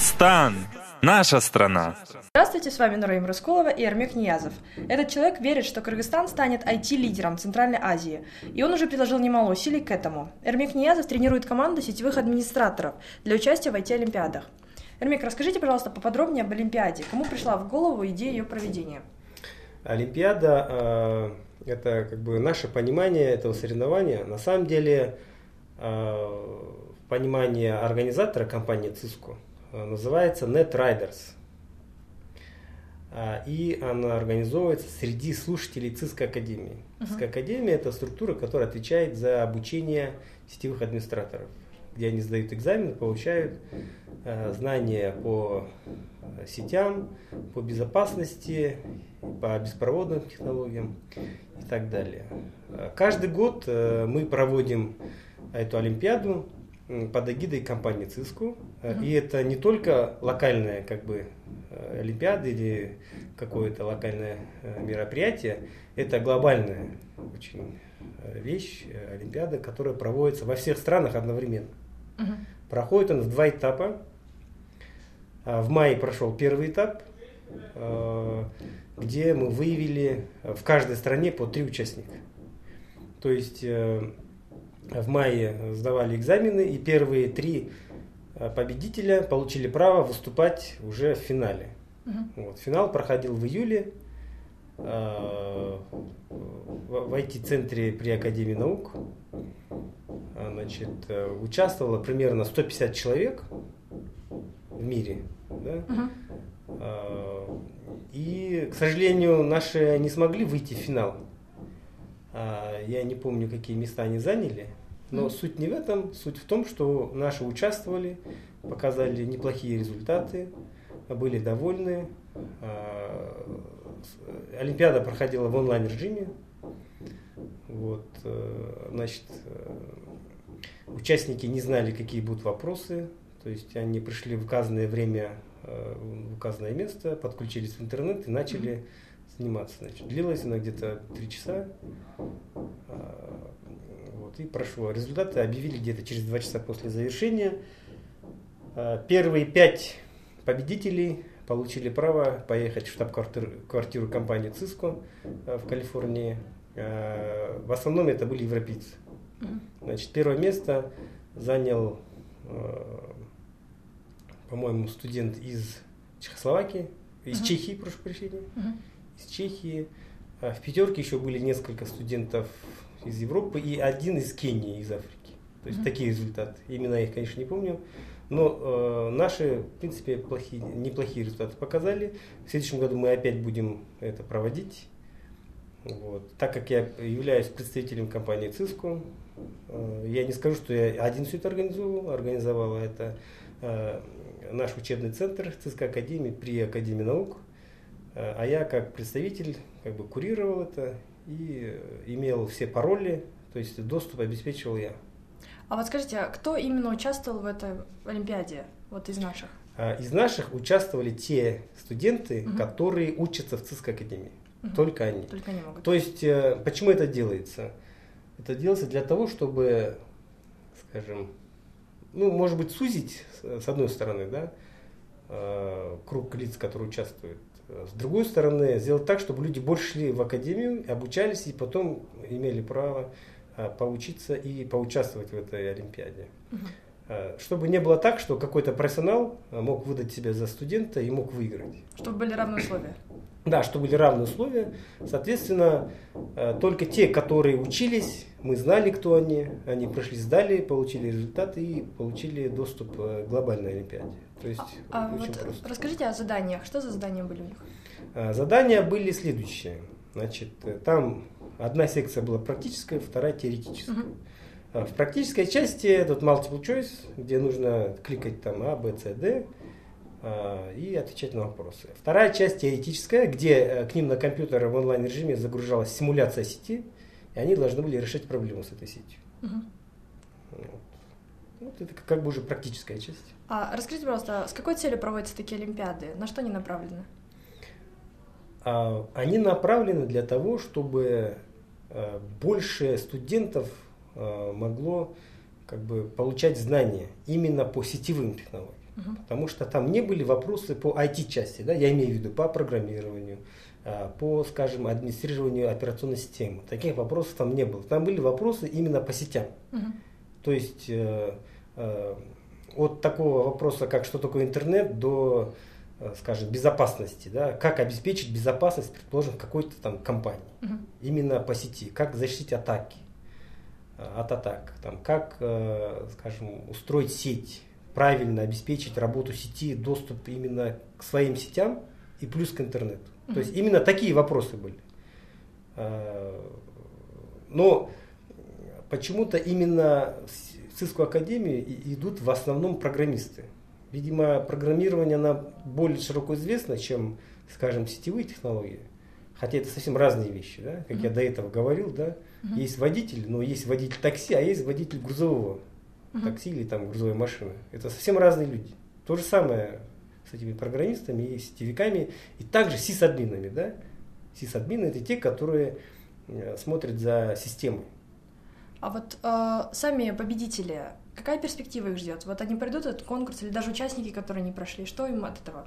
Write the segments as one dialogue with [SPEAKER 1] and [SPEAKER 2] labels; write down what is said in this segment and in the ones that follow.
[SPEAKER 1] Кыргызстан. Наша страна.
[SPEAKER 2] Здравствуйте, с вами Нураим Рыскулова и Армек Ниязов. Этот человек верит, что Кыргызстан станет IT-лидером Центральной Азии, и он уже приложил немало усилий к этому. Эрмек Ниязов тренирует команду сетевых администраторов для участия в IT-олимпиадах. Эрмик, расскажите, пожалуйста, поподробнее об Олимпиаде. Кому пришла в голову идея ее проведения?
[SPEAKER 3] Олимпиада э, – это как бы наше понимание этого соревнования. На самом деле, э, понимание организатора компании Cisco э, называется NetRiders. Э, и она организовывается среди слушателей Cisco Академии. Uh-huh. Cisco Академия – это структура, которая отвечает за обучение сетевых администраторов, где они сдают экзамен, получают Э, знания по сетям, по безопасности, по беспроводным технологиям и так далее. Каждый год э, мы проводим эту Олимпиаду под эгидой компании Cisco. Mm-hmm. И это не только локальная как бы, Олимпиада или какое-то локальное мероприятие, это глобальная очень вещь, Олимпиада, которая проводится во всех странах одновременно. Mm-hmm. Проходит он в два этапа. А, в мае прошел первый этап, где мы выявили в каждой стране по три участника. То есть э, в мае сдавали экзамены, и первые три а, победителя получили право выступать уже в финале. Угу. Вот, финал проходил в июле в IT-центре при Академии наук. Значит, э, участвовало примерно 150 человек в мире. Да? Uh-huh. И, к сожалению, наши не смогли выйти в финал. А, я не помню, какие места они заняли. Но uh-huh. суть не в этом. Суть в том, что наши участвовали, показали неплохие результаты, были довольны. А, Олимпиада проходила в онлайн-режиме. Вот, э, значит, э, участники не знали, какие будут вопросы, то есть они пришли в указанное время, э, в указанное место, подключились в интернет и начали mm-hmm. Заниматься. Значит, длилось она где-то три часа. А, вот, и прошло. Результаты объявили где-то через два часа после завершения. А, первые пять победителей получили право поехать в штаб-квартиру компании Cisco э, в Калифорнии. А, в основном это были европейцы. Значит, первое место занял по-моему, студент из Чехословакии, из uh-huh. Чехии, прошу прощения, uh-huh. Из Чехии. А в пятерке еще были несколько студентов из Европы и один из Кении, из Африки. То есть uh-huh. такие результаты. Имена я их, конечно, не помню. Но э, наши, в принципе, плохие, неплохие результаты показали. В следующем году мы опять будем это проводить. Вот. Так как я являюсь представителем компании Cisco, э, я не скажу, что я один все это организовал. Организовала это э, наш учебный центр ЦСКА Академии при Академии наук. Э, а я как представитель как бы курировал это и имел все пароли, то есть доступ обеспечивал я.
[SPEAKER 2] А вот скажите, а кто именно участвовал в этой Олимпиаде, вот из наших?
[SPEAKER 3] А, из наших участвовали те студенты, угу. которые учатся в ЦИСК Академии. Угу. Только они.
[SPEAKER 2] Только они могут.
[SPEAKER 3] То есть, э, почему это делается? Это делается для того, чтобы, скажем, ну, может быть, сузить, с одной стороны, да, э, круг лиц, которые участвуют. С другой стороны, сделать так, чтобы люди больше шли в академию, обучались и потом имели право э, поучиться и поучаствовать в этой Олимпиаде. Угу. Чтобы не было так, что какой-то профессионал мог выдать себя за студента и мог выиграть.
[SPEAKER 2] Чтобы были равные условия.
[SPEAKER 3] Да, чтобы были равные условия. Соответственно, только те, которые учились, мы знали, кто они, они прошли, сдали, получили результаты и получили доступ к глобальной Олимпиаде. То есть
[SPEAKER 2] а, а вот просто. расскажите о заданиях. Что за задания были у них?
[SPEAKER 3] А, задания были следующие. Значит, там одна секция была практическая, вторая теоретическая. Угу. В практической части этот multiple choice, где нужно кликать там А, Б, С, Д и отвечать на вопросы. Вторая часть теоретическая, где э, к ним на компьютер в онлайн режиме загружалась симуляция сети, и они должны были решать проблему с этой сетью. Угу. Вот. вот это как бы уже практическая часть.
[SPEAKER 2] А расскажите, пожалуйста, с какой целью проводятся такие олимпиады? На что они направлены?
[SPEAKER 3] А, они направлены для того, чтобы а, больше студентов могло как бы получать знания именно по сетевым технологиям. Угу. Потому что там не были вопросы по IT-части, да, я имею в виду по программированию, а, по, скажем, администрированию операционной системы. Таких вопросов там не было. Там были вопросы именно по сетям. Угу. То есть э, э, от такого вопроса, как что такое интернет, до, э, скажем, безопасности, да, как обеспечить безопасность, предположим, какой-то там компании, угу. именно по сети, как защитить атаки, э, от атак, там, как, э, скажем, устроить сеть, правильно обеспечить работу сети, доступ именно к своим сетям и плюс к интернету. Mm-hmm. То есть именно такие вопросы были. А, но почему-то именно в Cisco Академию идут в основном программисты. Видимо, программирование она более широко известно, чем, скажем, сетевые технологии. Хотя это совсем разные вещи, да? как mm-hmm. я до этого говорил, да. Mm-hmm. Есть водитель, но есть водитель такси, а есть водитель грузового uh-huh. такси или там грузовой машины. Это совсем разные люди. То же самое с этими программистами и сетевиками, и также сисадминами. Да? Сисадмины это те, которые э, смотрят за системой.
[SPEAKER 2] А вот э, сами победители, какая перспектива их ждет? Вот они пройдут этот конкурс или даже участники, которые не прошли, что им от этого?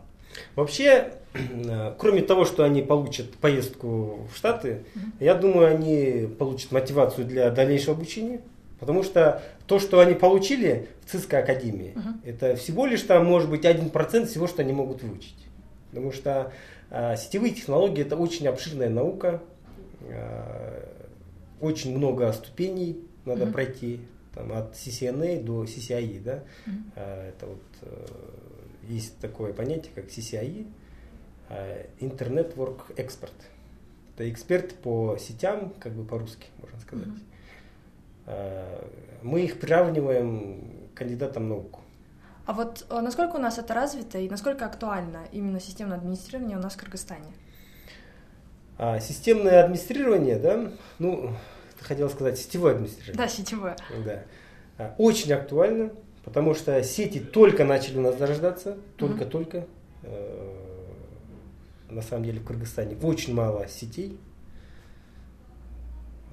[SPEAKER 3] Вообще, э, кроме того, что они получат поездку в Штаты, uh-huh. я думаю, они получат мотивацию для дальнейшего обучения. Потому что то, что они получили в ЦИСКО Академии, uh-huh. это всего лишь там может быть один процент всего, что они могут выучить. Потому что э, сетевые технологии это очень обширная наука, э, очень много ступеней надо uh-huh. пройти, там, от CCNA до CCIE, да, uh-huh. э, это вот э, есть такое понятие, как CCIE, э, Internet Work Expert. Это эксперт по сетям, как бы по-русски, можно сказать. Uh-huh. Э, мы их приравниваем к кандидатам наук.
[SPEAKER 2] А вот э, насколько у нас это развито и насколько актуально именно системное администрирование у нас в Кыргызстане?
[SPEAKER 3] А, системное администрирование, да, ну, хотел сказать сетевое администрирование.
[SPEAKER 2] Да, сетевое.
[SPEAKER 3] Да. А, очень актуально, потому что сети только начали у нас зарождаться, только-только. Э, на самом деле в Кыргызстане очень мало сетей,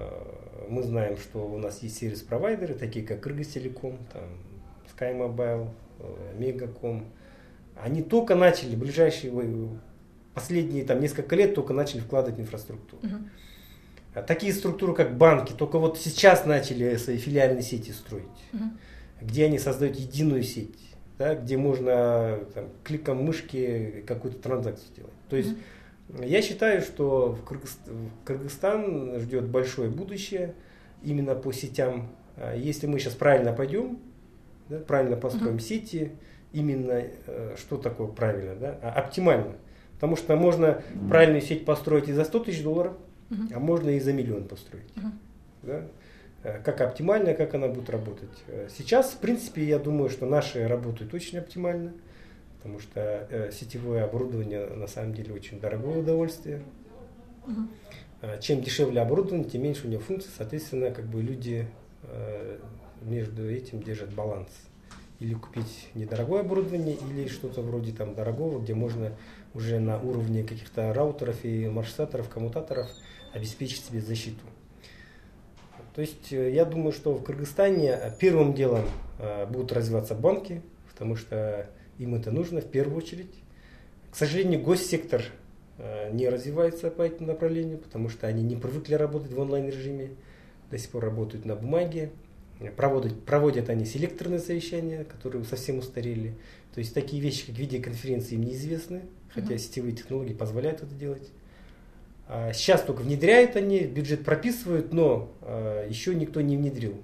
[SPEAKER 3] Э, мы знаем, что у нас есть сервис-провайдеры, такие как Кыргызтелеком, там, SkyMobile, Мегаком. Они только начали, ближайшие, последние там, несколько лет только начали вкладывать в инфраструктуру. Uh-huh. Такие структуры, как банки, только вот сейчас начали свои филиальные сети строить, uh-huh. где они создают единую сеть, да, где можно там, кликом мышки какую-то транзакцию сделать. То есть uh-huh я считаю, что Кыргызстан ждет большое будущее именно по сетям. А если мы сейчас правильно пойдем, да, правильно построим uh-huh. сети, именно э, что такое правильно, да, а, оптимально. Потому что можно правильную сеть построить и за 100 тысяч долларов, uh-huh. а можно и за миллион построить. Uh-huh. Да? Э, как оптимально, как она будет работать. Э, сейчас, в принципе, я думаю, что наши работают очень оптимально. uh потому что э, сетевое оборудование на самом деле очень дорогое удовольствие. Угу. Чем дешевле оборудование, тем меньше у него функций, соответственно, как бы люди э, между этим держат баланс. Или купить недорогое оборудование, или что-то вроде там дорогого, где можно уже на уровне каких-то раутеров и маршрутаторов, коммутаторов обеспечить себе защиту. То есть э, я думаю, что в Кыргызстане первым делом будут развиваться банки, потому что им это нужно в первую очередь. К сожалению, госсектор э, не развивается по этому направлению, потому что они не привыкли работать в онлайн-режиме, до сих пор работают на бумаге. Проводят, проводят они селекторные совещания, которые совсем устарели. То есть такие вещи, как видеоконференции, им неизвестны, хотя mm-hmm. сетевые технологии позволяют это делать. А сейчас только внедряют они, бюджет прописывают, но а, еще никто не внедрил.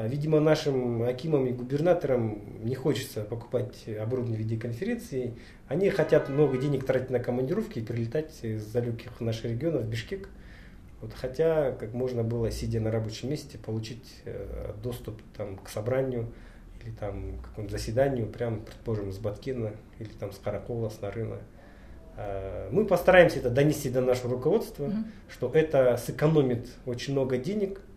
[SPEAKER 3] А, видимо, нашим акимам и губернаторам не хочется покупать оборудование в виде конференции. Они хотят много денег тратить на командировки и прилетать из далеких наших регионов в Бишкек. Вот, хотя, как можно было, сидя на рабочем месте, получить э, доступ там, к собранию или там, к какому-то заседанию, прямо, предположим, с Баткина или там, с Каракола, с Нарына. Э, мы постараемся это донести до нашего руководства, mm-hmm. что это сэкономит очень много денег –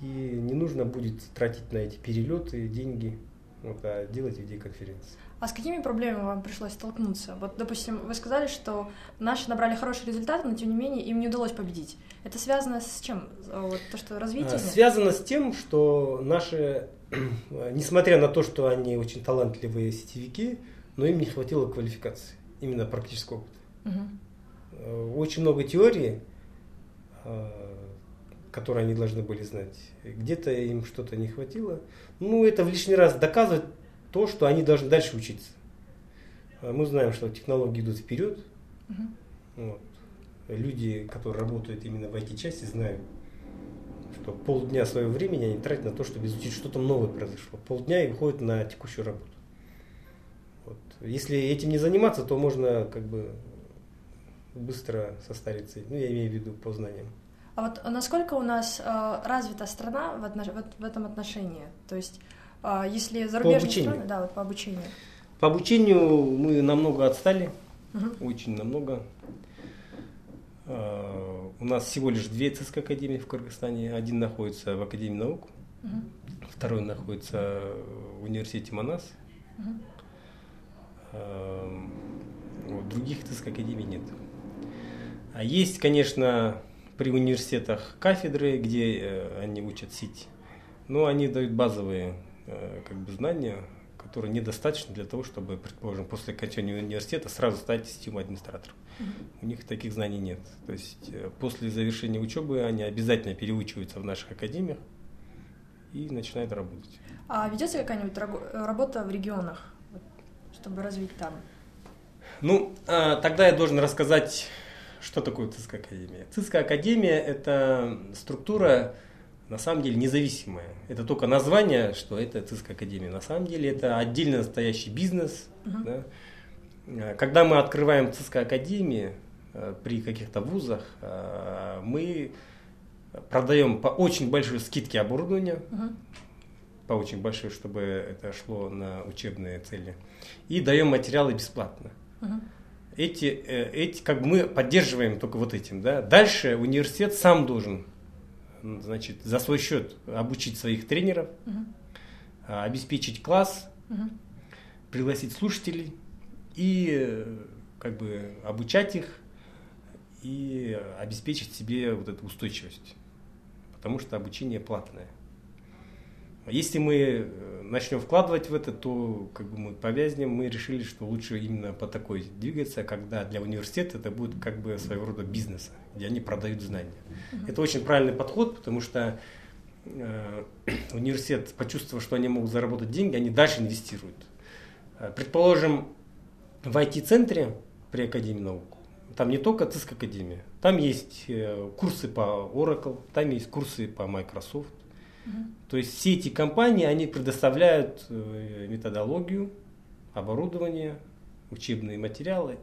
[SPEAKER 3] и не нужно будет тратить на эти перелеты деньги, вот, а делать видеоконференции.
[SPEAKER 2] А с какими проблемами вам пришлось столкнуться? Вот, допустим, вы сказали, что наши набрали хорошие результаты, но тем не менее им не удалось победить. Это связано с чем? Вот то, что развитие?
[SPEAKER 3] Связано с тем, что наши, несмотря на то, что они очень талантливые сетевики, но им не хватило квалификации, именно практического опыта. Угу. Очень много теории, э, которые они должны были знать. Где-то им что-то не хватило. Ну, это в лишний раз доказывает то, что они должны дальше учиться. А мы знаем, что технологии идут вперед. Угу. Вот. Люди, которые работают именно в IT-части, знают, что полдня своего времени они тратят на то, чтобы изучить что-то новое произошло. Полдня и выходят на текущую работу. Вот. Если этим не заниматься, то можно как бы быстро состариться. Ну, я имею в виду по знаниям.
[SPEAKER 2] А вот насколько у нас э, развита страна в, отно- в, в этом отношении? То есть, э, если зарубежные по страны, да, вот по обучению.
[SPEAKER 3] По обучению мы намного отстали, угу. очень намного. Э, у нас всего лишь две ЦСК академии в Кыргызстане. Один находится в Академии наук, угу. второй находится в университете Манас. Угу. Э, вот, других ЦСК академий нет. А есть, конечно, при университетах кафедры, где э, они учат сеть. Но они дают базовые э, как бы, знания, которые недостаточно для того, чтобы, предположим, после окончания университета сразу стать сетевым администратором. Mm-hmm. У них таких знаний нет. То есть э, после завершения учебы они обязательно переучиваются в наших академиях и начинают работать.
[SPEAKER 2] А ведется какая-нибудь работа в регионах, чтобы развить там?
[SPEAKER 3] Ну, тогда я должен рассказать что такое ЦИСК Академия? ЦИСК Академия – это структура, на самом деле, независимая. Это только название, что это ЦИСК Академия. На самом деле, это отдельно настоящий бизнес. Uh-huh. Да? Когда мы открываем ЦИСК Академии э, при каких-то вузах, э, мы продаем по очень большой скидке оборудования, uh-huh. по очень большой, чтобы это шло на учебные цели, и даем материалы бесплатно. Uh-huh эти, э, эти, как бы мы поддерживаем только вот этим, да. Дальше университет сам должен, значит, за свой счет обучить своих тренеров, угу. обеспечить класс, угу. пригласить слушателей и как бы обучать их и обеспечить себе вот эту устойчивость, потому что обучение платное. Если мы э, начнем вкладывать в это, то как бы мы повязнем. Мы решили, что лучше именно по такой двигаться, когда для университета это будет как бы своего рода бизнес, где они продают знания. Uh-huh. Это очень правильный подход, потому что э, университет, почувствовав, что они могут заработать деньги, они дальше инвестируют. Э, предположим, в IT-центре при Академии наук, там не только ЦИСК Академия, там есть э, курсы по Oracle, там есть курсы по Microsoft, то есть все эти компании, они предоставляют э, методологию, оборудование, учебные материалы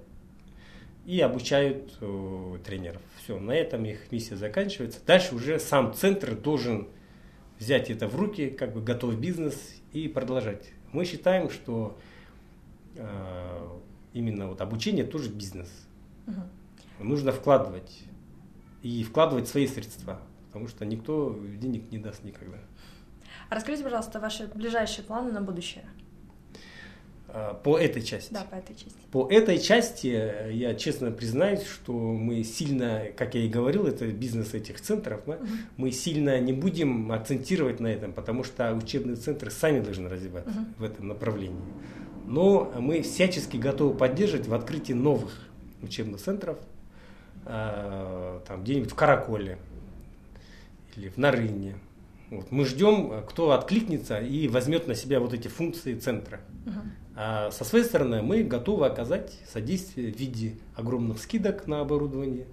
[SPEAKER 3] и обучают э, тренеров. Все, на этом их миссия заканчивается. Дальше уже сам центр должен взять это в руки, как бы готовый бизнес и продолжать. Мы считаем, что э, именно вот обучение тоже бизнес. Угу. Нужно вкладывать и вкладывать свои средства потому что никто денег не даст никогда.
[SPEAKER 2] А расскажите, пожалуйста, ваши ближайшие планы на будущее.
[SPEAKER 3] А, по этой части.
[SPEAKER 2] Да, по этой части.
[SPEAKER 3] По этой части э, я честно признаюсь, что мы сильно, как я и говорил, это бизнес этих центров, да, угу. мы сильно не будем акцентировать на этом, потому что учебные центры сами должны развиваться угу. в этом направлении. Но мы всячески готовы поддерживать в открытии новых учебных центров, а, там где-нибудь в Караколе, или в Нарыне. Вот. Мы ждем, э, кто откликнется и возьмет на себя вот эти функции центра. Uh-huh. А со своей стороны мы готовы оказать содействие в виде огромных скидок на оборудование.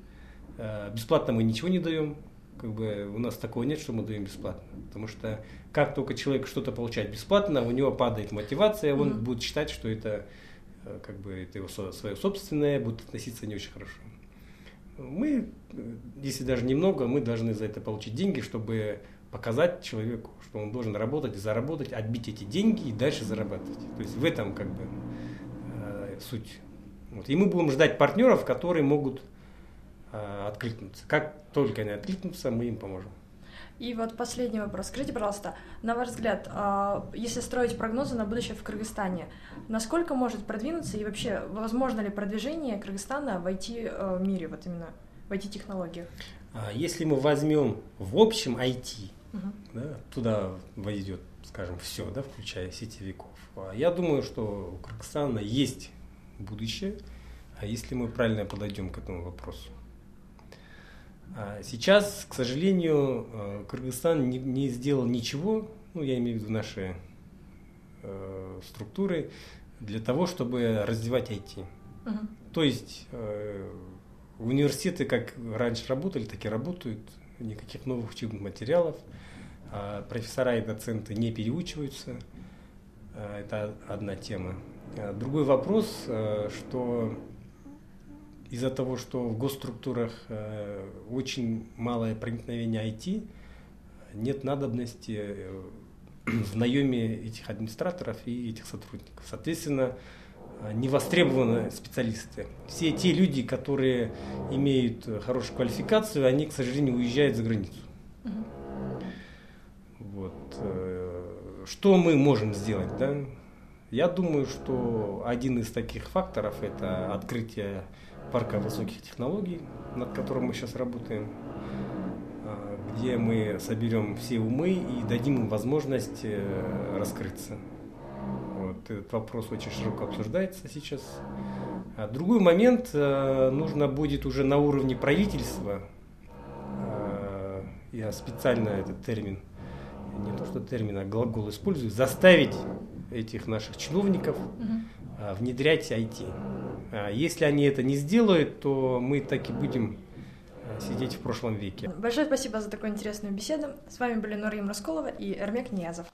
[SPEAKER 3] Э, бесплатно мы ничего не даем. Как бы у нас такого нет, что мы даем бесплатно. Потому что как только человек что-то получает бесплатно, у него падает мотивация, он uh-huh. будет считать, что это э, как бы это его свое собственное, будет относиться не очень хорошо мы, если даже немного, мы должны за это получить деньги, чтобы показать человеку, что он должен работать, заработать, отбить эти деньги и дальше зарабатывать. То есть в этом как бы э, суть. Вот. И мы будем ждать партнеров, которые могут э, откликнуться. Как только они откликнутся, мы им поможем.
[SPEAKER 2] И вот последний вопрос. Скажите, пожалуйста, на ваш взгляд, а, если строить прогнозы на будущее в Кыргызстане, насколько может продвинуться и вообще возможно ли продвижение Кыргызстана в IT-мире, вот именно в IT-технологиях?
[SPEAKER 3] А если мы возьмем в общем IT, угу. да, туда войдет, скажем, все, да, включая сетевиков, а я думаю, что у Кыргызстана есть будущее, а если мы правильно подойдем к этому вопросу. А сейчас, к сожалению, э, Кыргызстан не, не сделал ничего, ну, я имею в виду наши э, структуры, для того, чтобы развивать IT. Угу. То есть э, университеты как раньше работали, так и работают, никаких новых учебных материалов, э, профессора и доценты не переучиваются, э, это одна тема. А другой вопрос, э, что из-за того, что в госструктурах э, очень малое проникновение IT, нет надобности э, в наеме этих администраторов и этих сотрудников. Соответственно, э, не востребованы специалисты. Все те люди, которые имеют хорошую квалификацию, они, к сожалению, уезжают за границу. Вот. Что мы можем сделать? Да? Я думаю, что один из таких факторов – это открытие парка высоких технологий, над которым мы сейчас работаем, а, где мы соберем все умы и дадим им возможность э, раскрыться. Вот, этот вопрос очень широко обсуждается сейчас. А другой момент, э, нужно будет уже на уровне правительства, э, я специально этот термин, не то что термин, а глагол использую, заставить этих наших чиновников угу. внедрять IT. А если они это не сделают, то мы так и будем э, сидеть в прошлом веке.
[SPEAKER 2] Большое спасибо за такую интересную беседу. С вами были Нурим Расколова и Эрмек Ниязов.